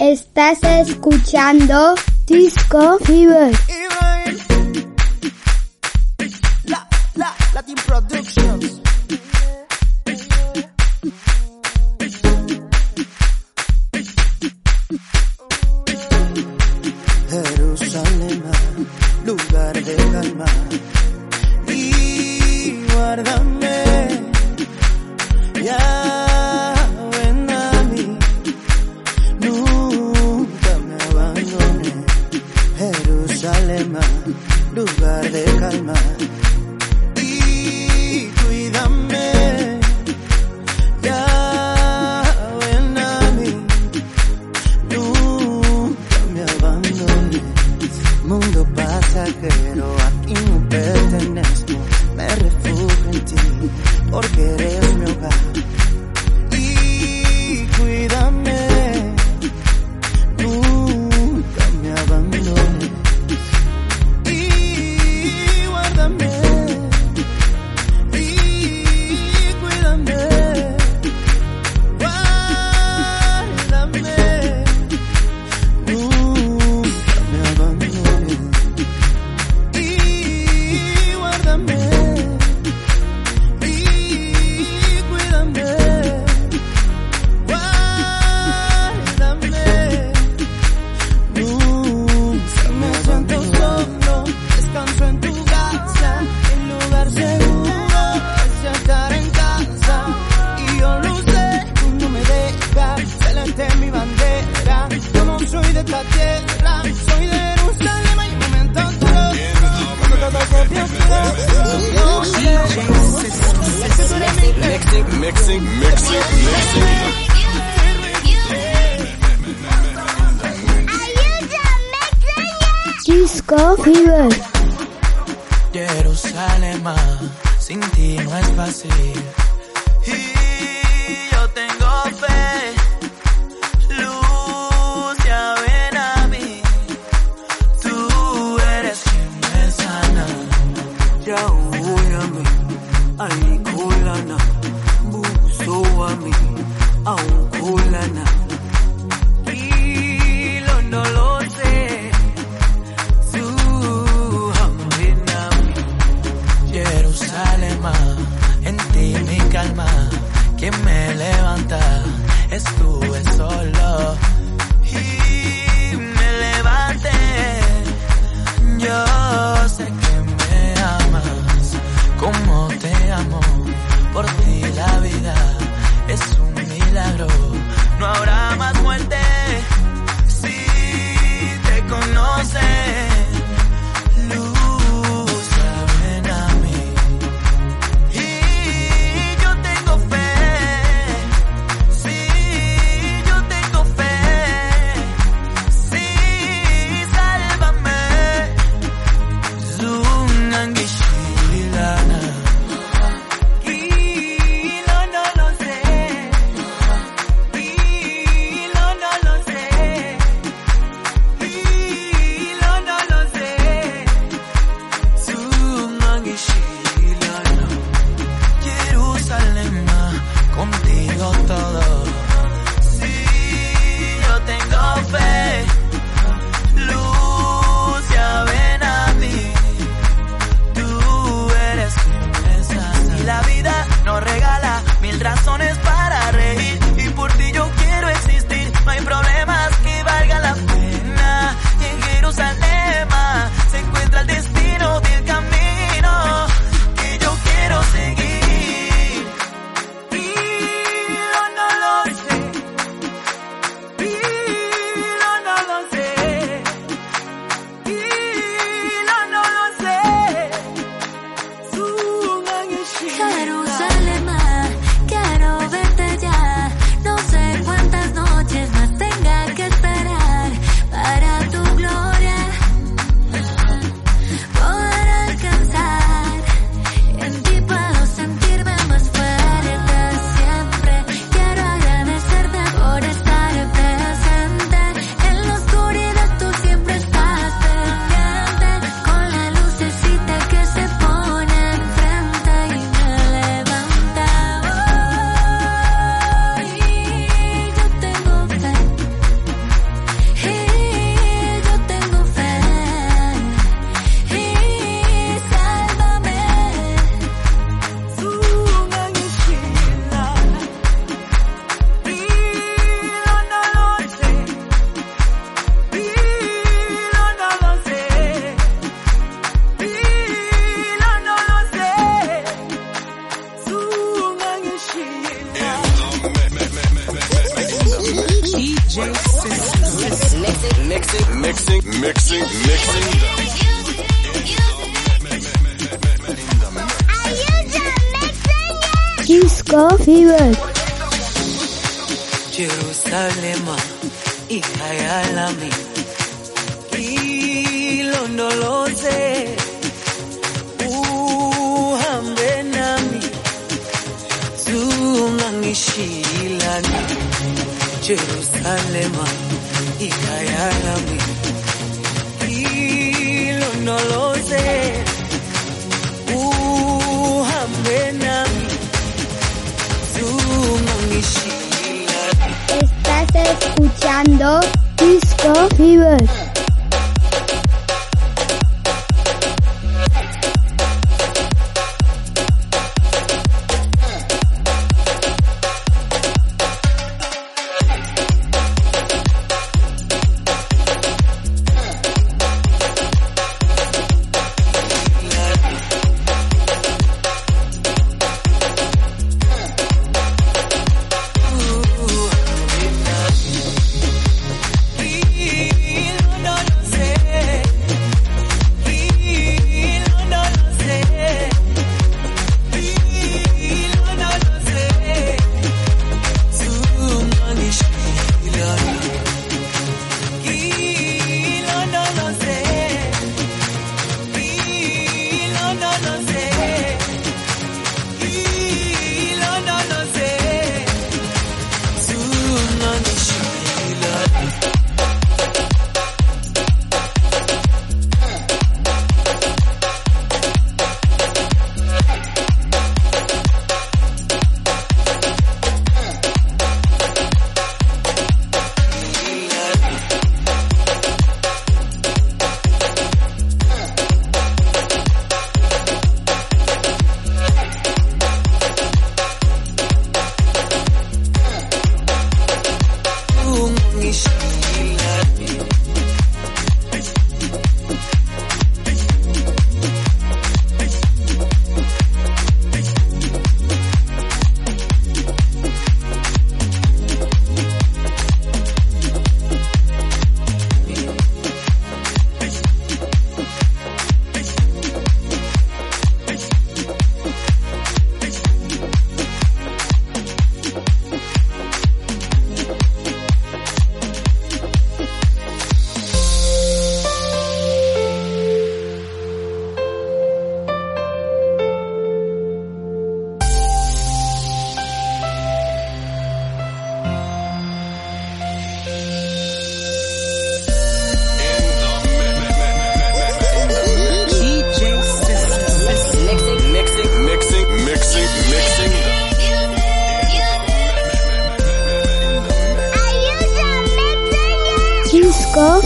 Estás escuchando Disco Fever. Say. see.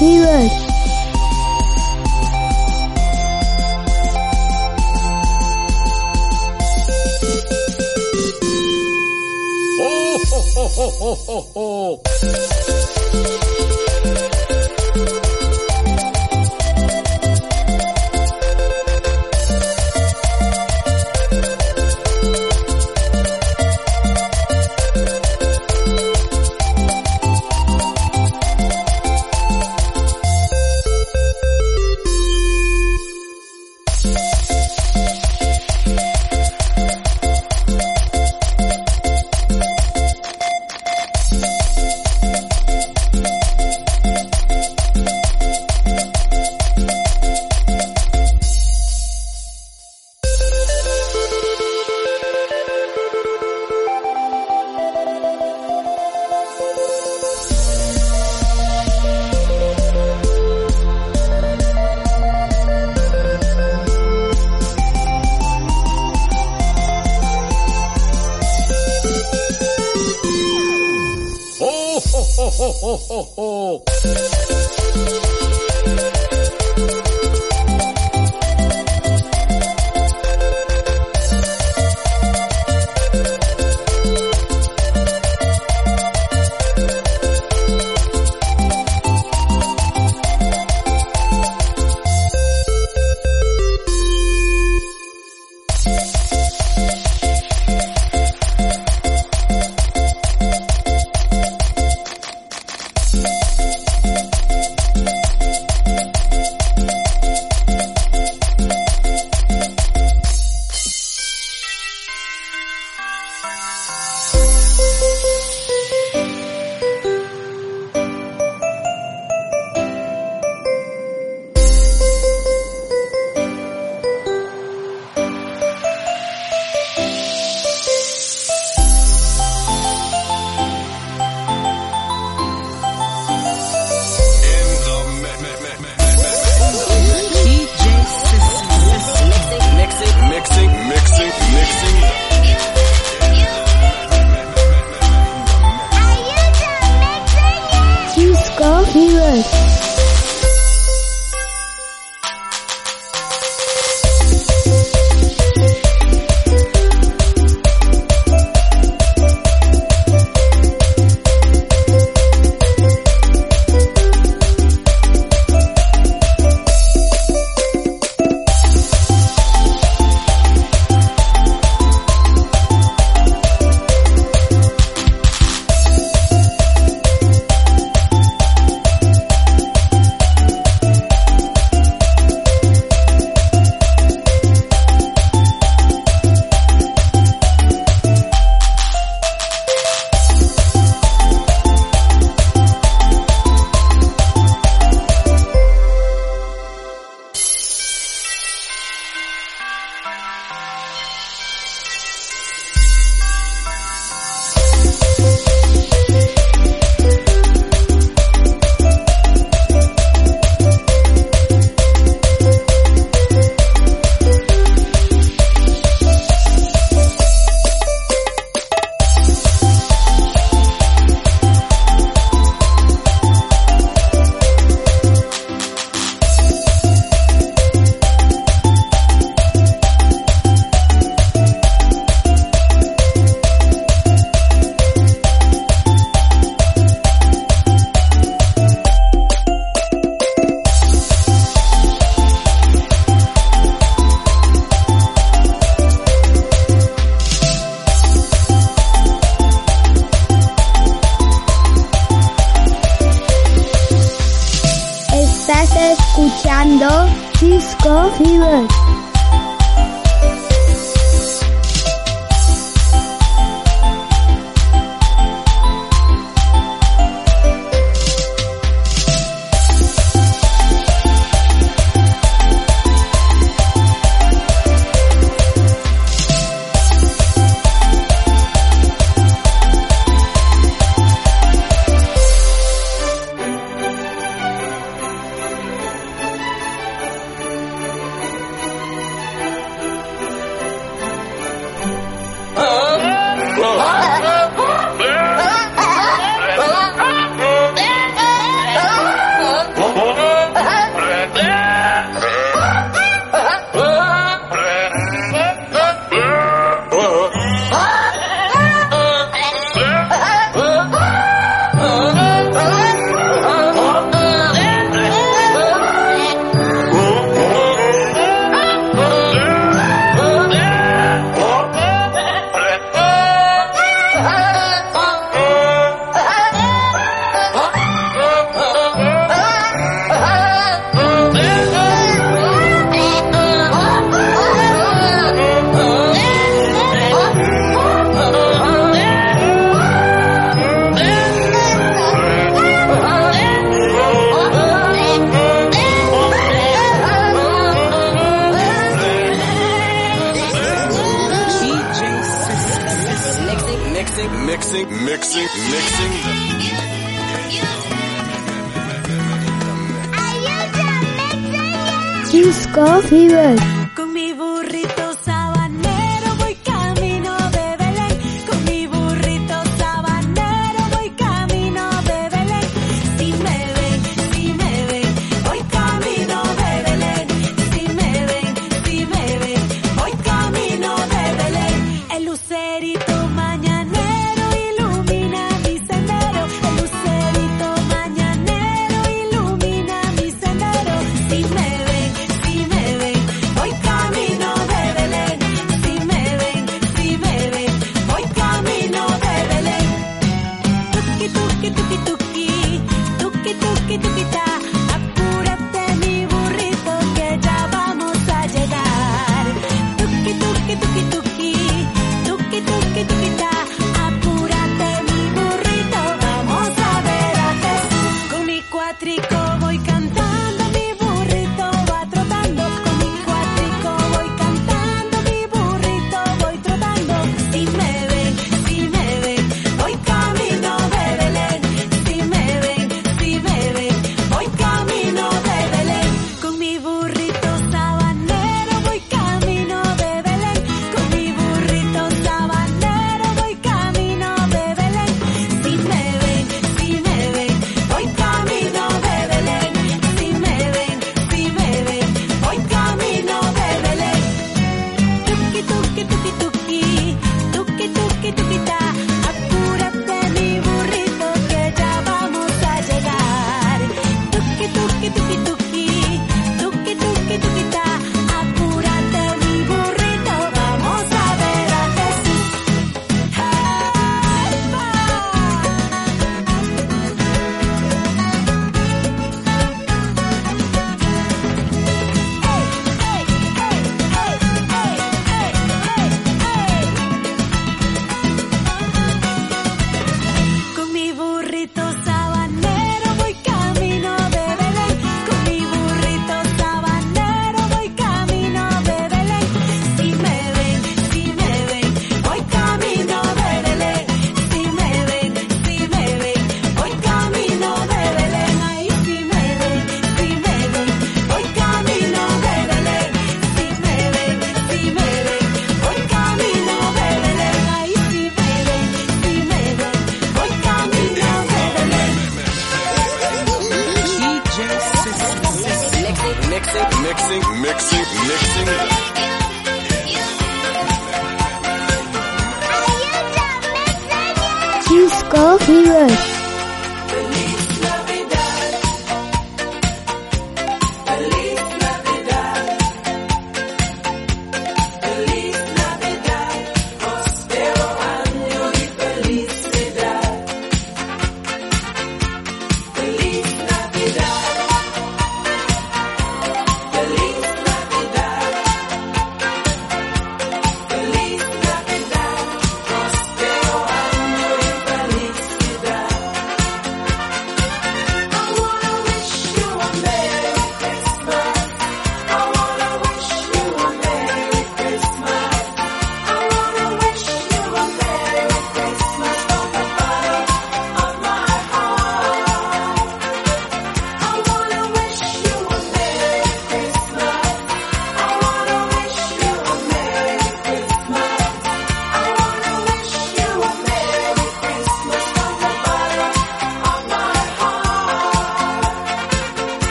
音乐。哦吼吼吼吼吼吼！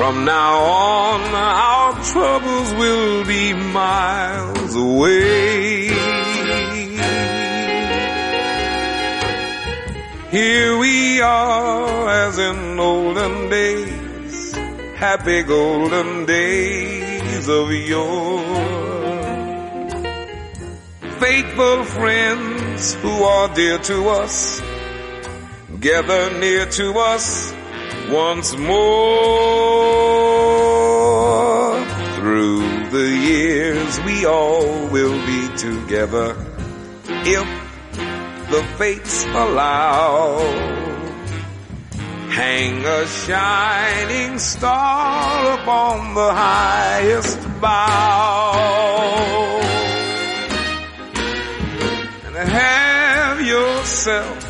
From now on, our troubles will be miles away. Here we are as in olden days, happy golden days of yore. Faithful friends who are dear to us, gather near to us once more. Through the years we all will be together if the fates allow. Hang a shining star upon the highest bough. And have yourself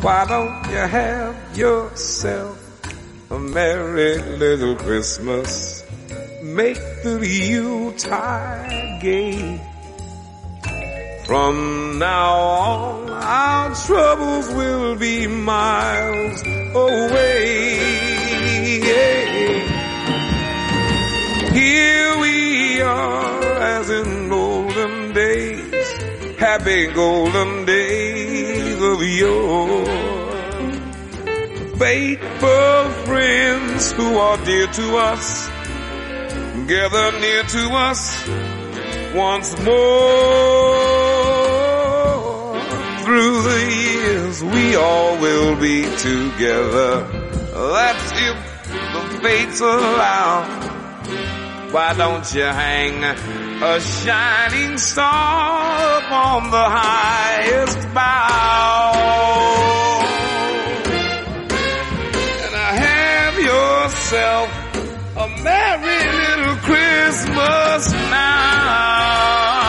Why don't you have yourself a merry little Christmas? Make the Yuletide gay. From now on, our troubles will be miles away. Here we are as in golden days, happy golden yore. Faithful friends who are dear to us, gather near to us once more. Through the years we all will be together. That's if the fates allow. Why don't you hang a shining star upon the highest bough? A merry little Christmas now.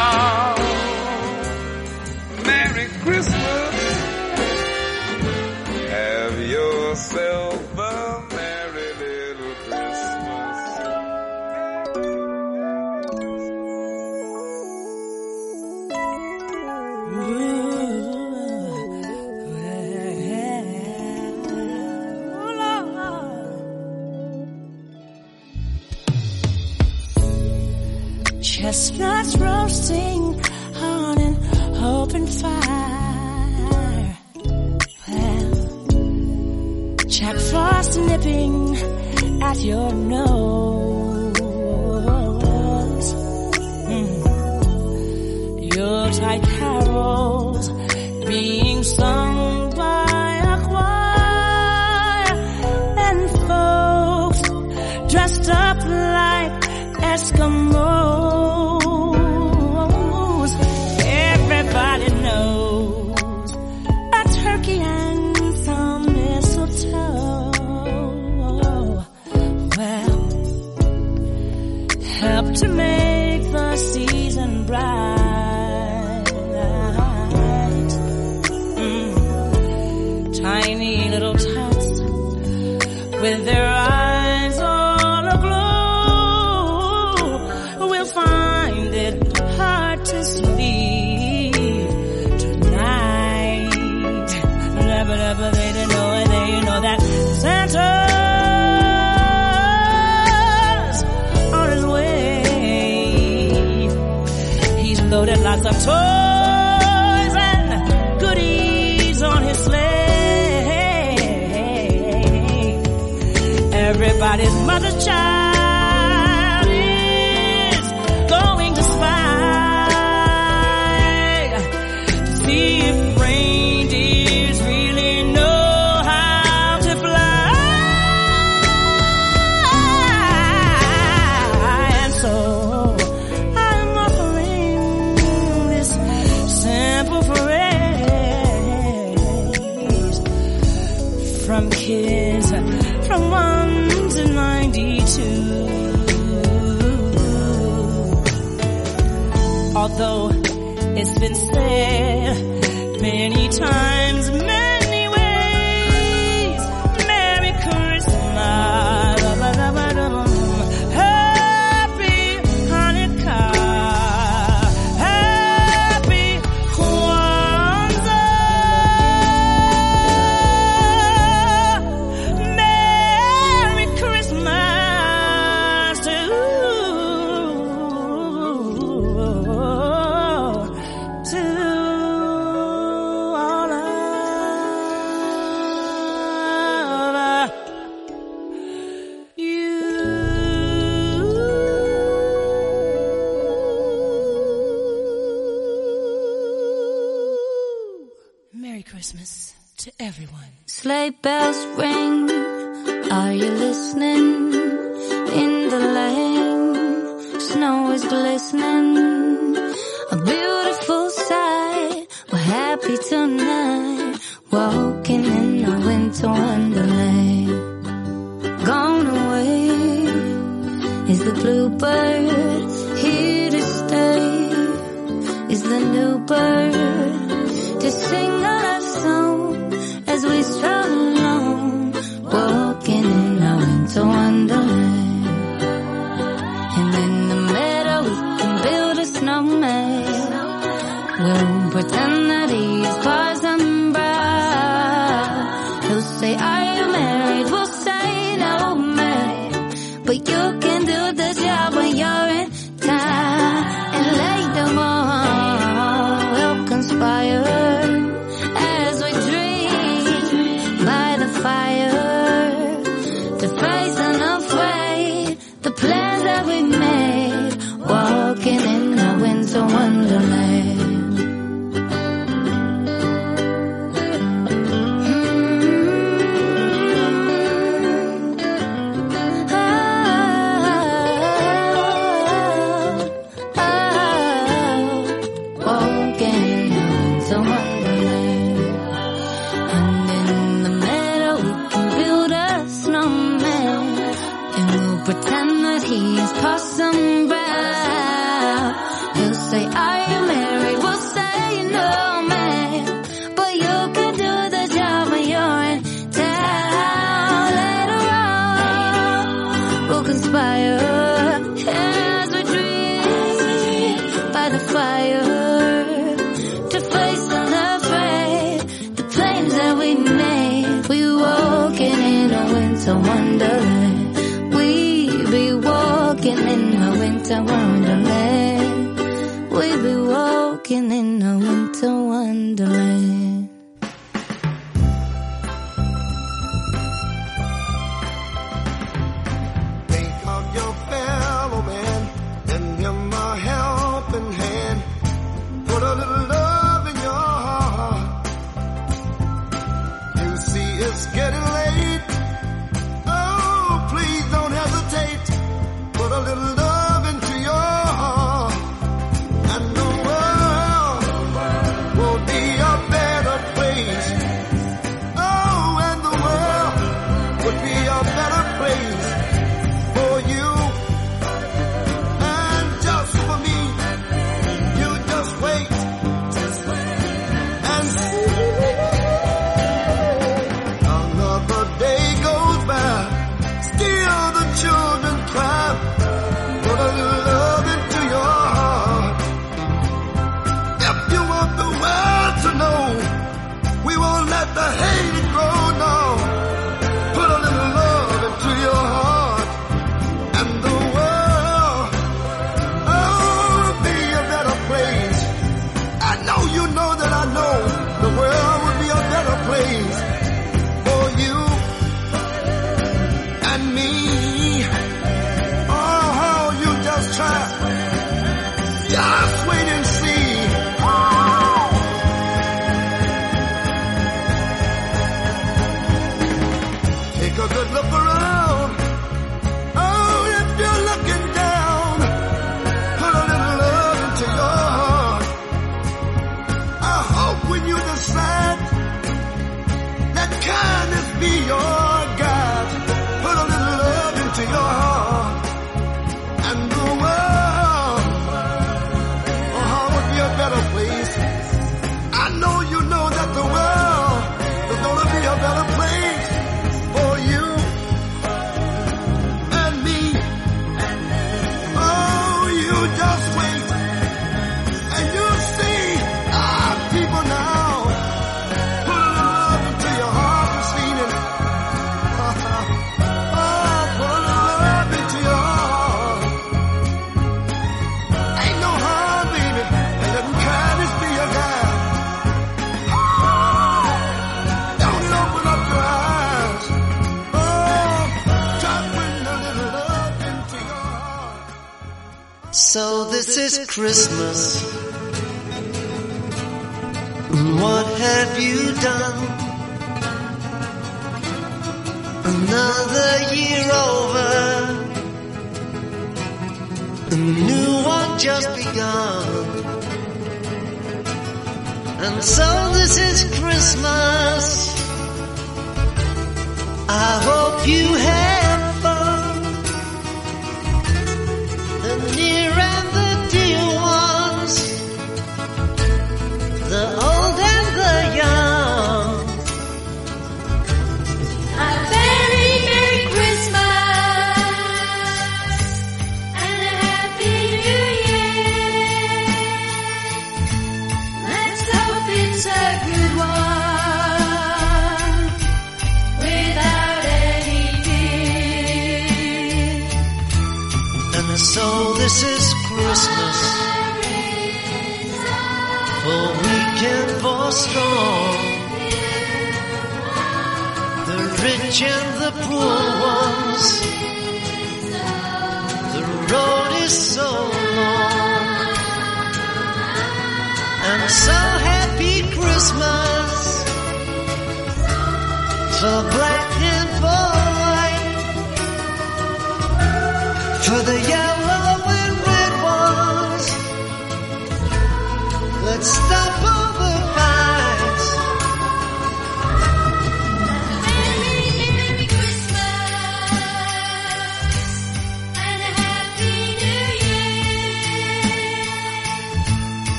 Frost nipping at your nose. Mm. Yuletide carols being sung by a choir and folks dressed up like Eskimos. To make toys and goodies on his sleigh. Everybody's Sleigh bells Christmas. What have you done? Another year over. A new one just begun. And so this is Christmas. I hope you have. strong. The rich and the poor ones. The road is so long. And so happy Christmas. So.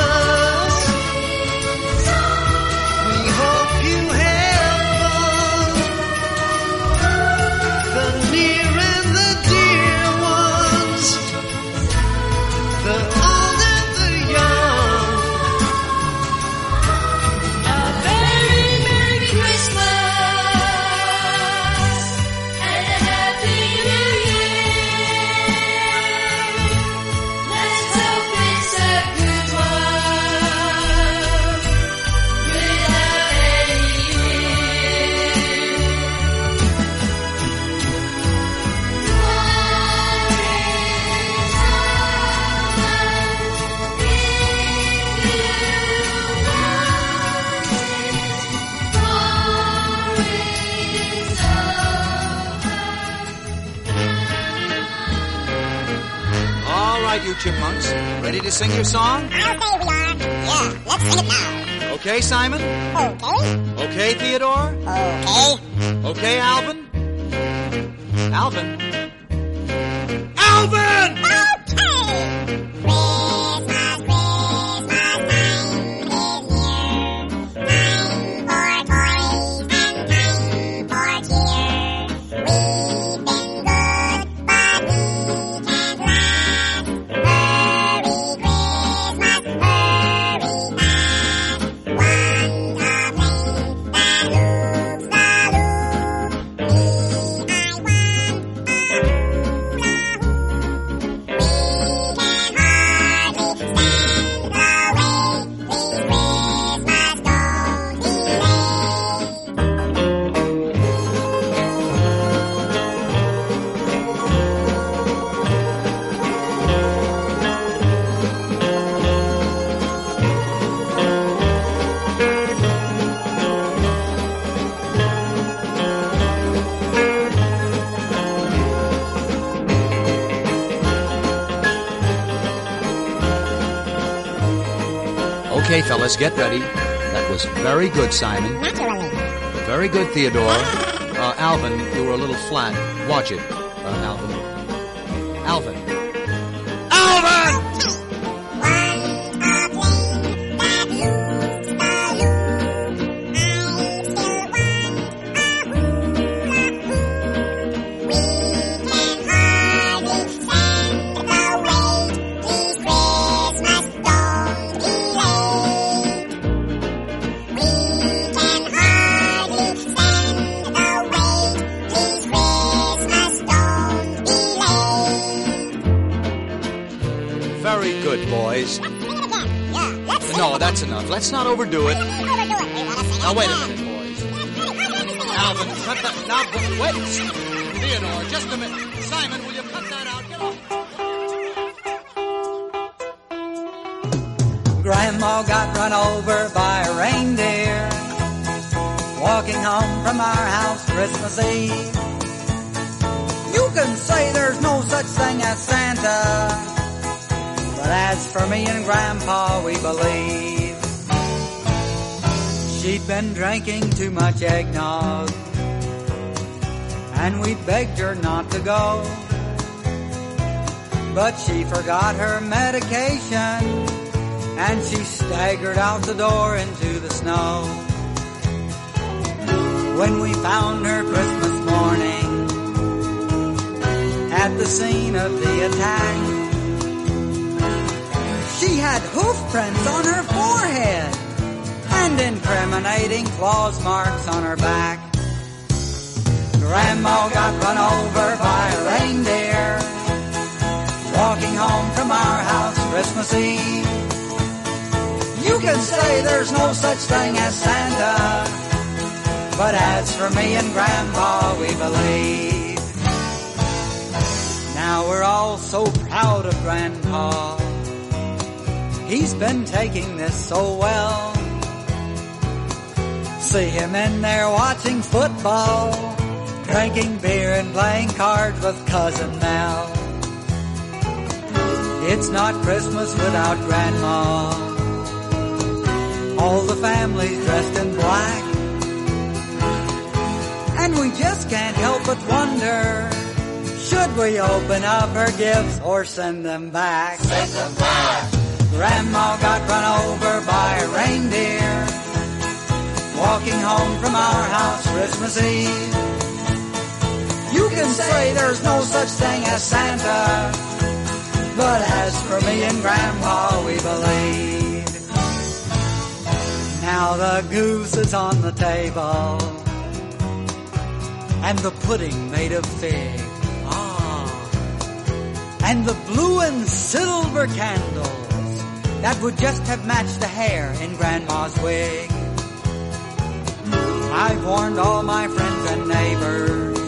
over. you chipmunks. Ready to sing your song? I'll say we are. Yeah, let's sing it now. Okay, Simon? Okay. Okay, Theodore? Okay. Okay, Alvin? Alvin? Alvin! study. That was very good, Simon. Naturally. Very good, Theodore. Uh, Alvin, you were a little flat. Watch it. And Grandpa, we believe. She'd been drinking too much eggnog, and we begged her not to go. But she forgot her medication, and she staggered out the door into the snow. When we found her Christmas morning, at the scene of the attack, hoof prints on her forehead and incriminating claws marks on her back. Grandma got run over by a reindeer walking home from our house Christmas Eve. You can say there's no such thing as Santa, but as for me and Grandpa, we believe. Now we're all so proud of Grandpa. He's been taking this so well. See him in there watching football, drinking beer and playing cards with Cousin Mel. It's not Christmas without Grandma. All the family's dressed in black. And we just can't help but wonder, should we open up her gifts or send them back? Send them back! Grandma got run over by a reindeer, walking home from our house Christmas Eve. You can say there's no such thing as Santa, but as for me and Grandpa, we believe. Now the goose is on the table, and the pudding made of fig. Ah, and the blue and silver candles that would just have matched the hair in Grandma's wig. I've warned all my friends and neighbors,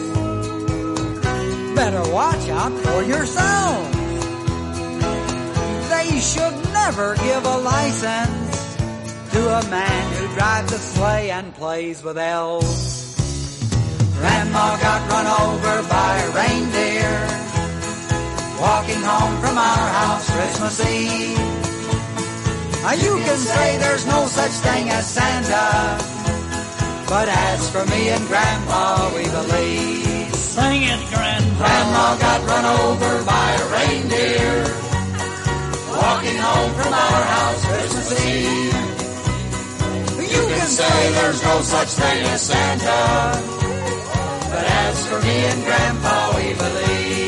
better watch out for yourselves. They should never give a license to a man who drives a sleigh and plays with elves. Grandma got run over by a reindeer, walking home from our house Christmas Eve. Now you can say there's no such thing as Santa, but as for me and Grandma, we believe. Sing it, Grandpa. Grandma got run over by a reindeer, walking home from our house Christmas Eve. You can say there's no such thing as Santa, but as for me and Grandpa, we believe.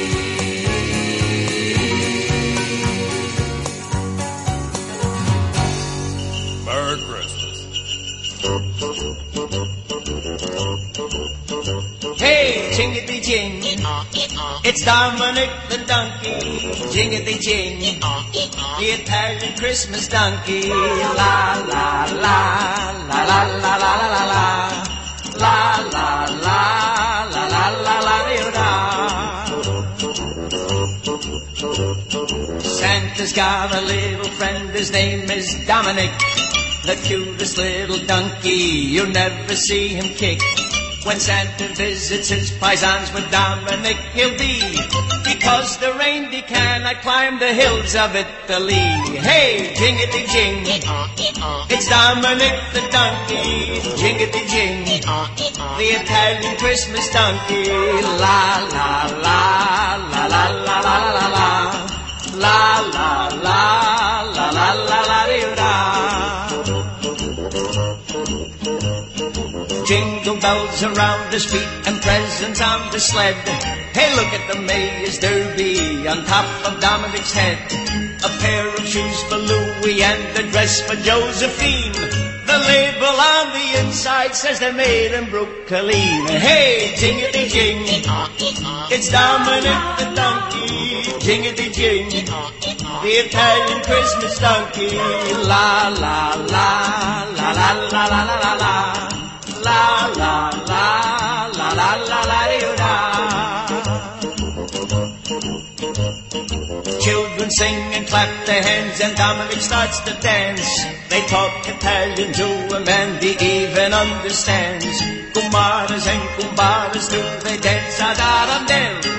Jingity jing. It's Dominic the donkey. Jingity jing. The Italian Christmas donkey. La la la la la la la la la la. La la la la la la la la Santa's got a little friend, his name is Dominic. The cutest little donkey, you'll never see him kick. When Santa visits his paisans with Dominic, he'll be. Because the reindeer cannot climb the hills of Italy. Hey, jingity jing. It's Dominic the donkey. Jingity jing. The Italian Christmas donkey. La, la, La la la la la la la la la. La la la la la la la Jingle bells around his feet and presents on the sled. Hey, look at the Mayor's Derby on top of Dominic's head. A pair of shoes for Louis and a dress for Josephine. The label on the inside says they're made in Brooklyn. Hey, jingity jing. It's Dominic the donkey. Jingity jing. The Italian Christmas donkey. La la la la la la la la la la. La la la la la la Children sing and clap their hands and Dominic starts to dance. They talk Italian to him and he even understands. Kumaras and kumbaras do they dance ad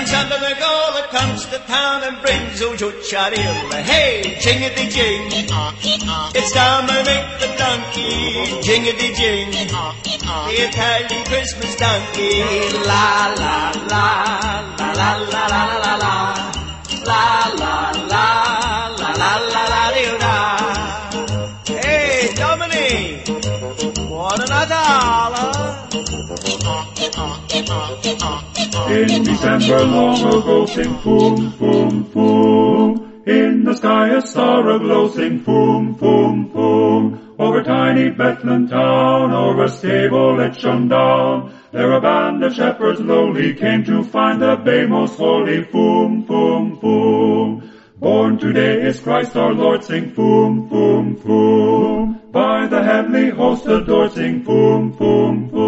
and Santa Magola comes to town and brings old Joe Charilla. Hey, jingity jing. It's time to make the donkey. Jingity jing. The Italian Christmas donkey. La la la. La la la la la la. La la la la la la la. In December long ago, sing foom, foom, foom. In the sky a star aglow, sing foom, foom, foom. Over tiny Bethlehem town, over stable it shone down. There a band of shepherds lowly came to find the babe most holy, foom, foom, foom. Born today is Christ our Lord, sing foom, foom, foom. By the heavenly host adored, sing foom, foom, foom.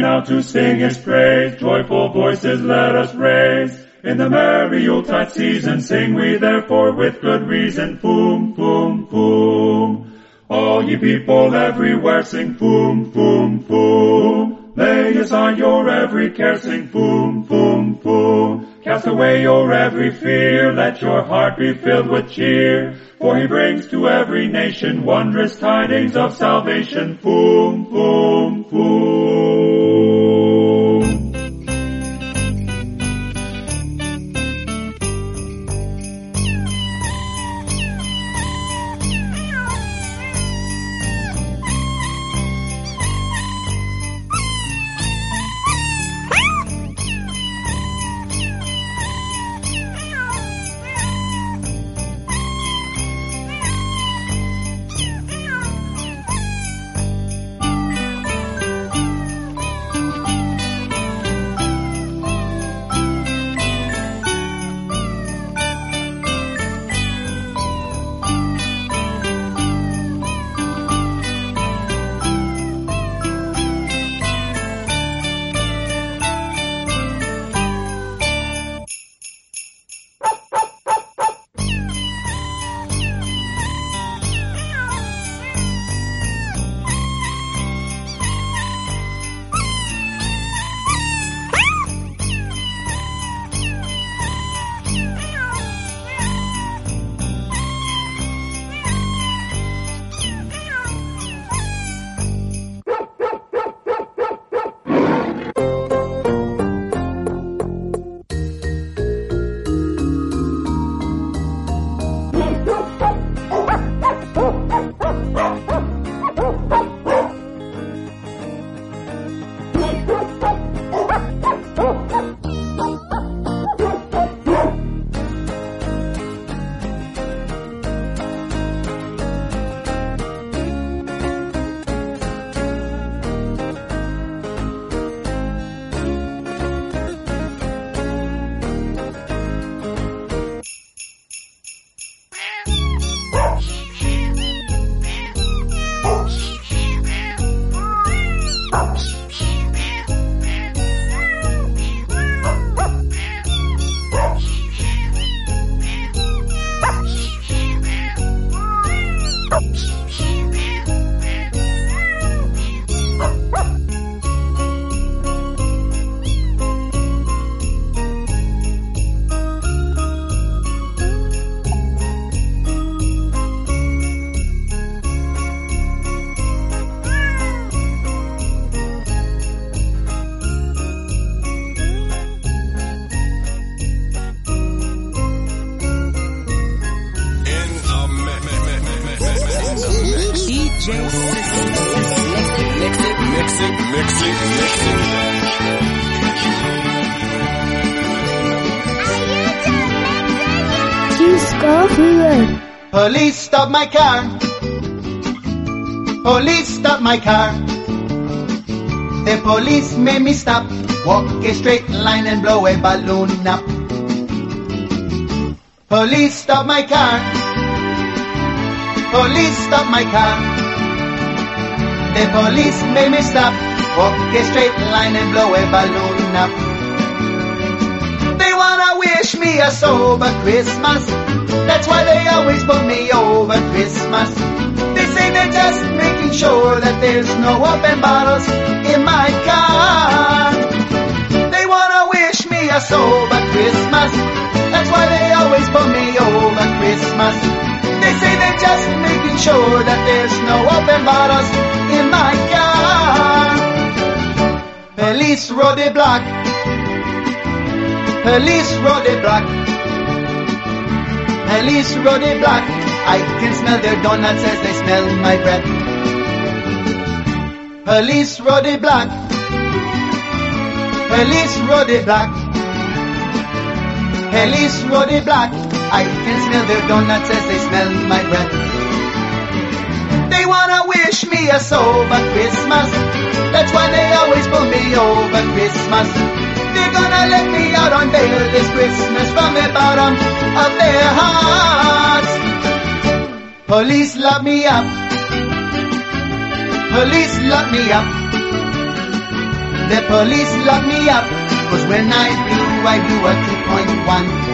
Now to sing his praise, joyful voices let us raise. In the merry Yuletide season sing we therefore with good reason, foom, foom, foom. All ye people everywhere sing foom, foom, foom. Lay aside your every care, sing foom, foom, foom. Cast away your every fear, let your heart be filled with cheer. For he brings to every nation wondrous tidings of salvation, foom, foom, foom. Stop my car. Police stop my car. The police made me stop. Walk a straight line and blow a balloon up. Police stop my car. Police stop my car. The police made me stop. Walk a straight line and blow a balloon up. They wanna wish me a sober Christmas. Why they always put me over Christmas. They say they're just making sure that there's no open bottles in my car. They wanna wish me a sober Christmas. That's why they always put me over Christmas. They say they're just making sure that there's no open bottles in my car. Police road the block. Police road the block. Police Roddy Black, I can smell their donuts as they smell my breath. Police Roddy Black, Police Roddy Black, Police Roddy Black, I can smell their donuts as they smell my breath. They wanna wish me a sober Christmas, that's why they always pull me over Christmas. They're gonna let me out on bail this Christmas from the bottom of their hearts. Police lock me up. Police lock me up. The police lock me up. Cause when I do, I do a 2.1.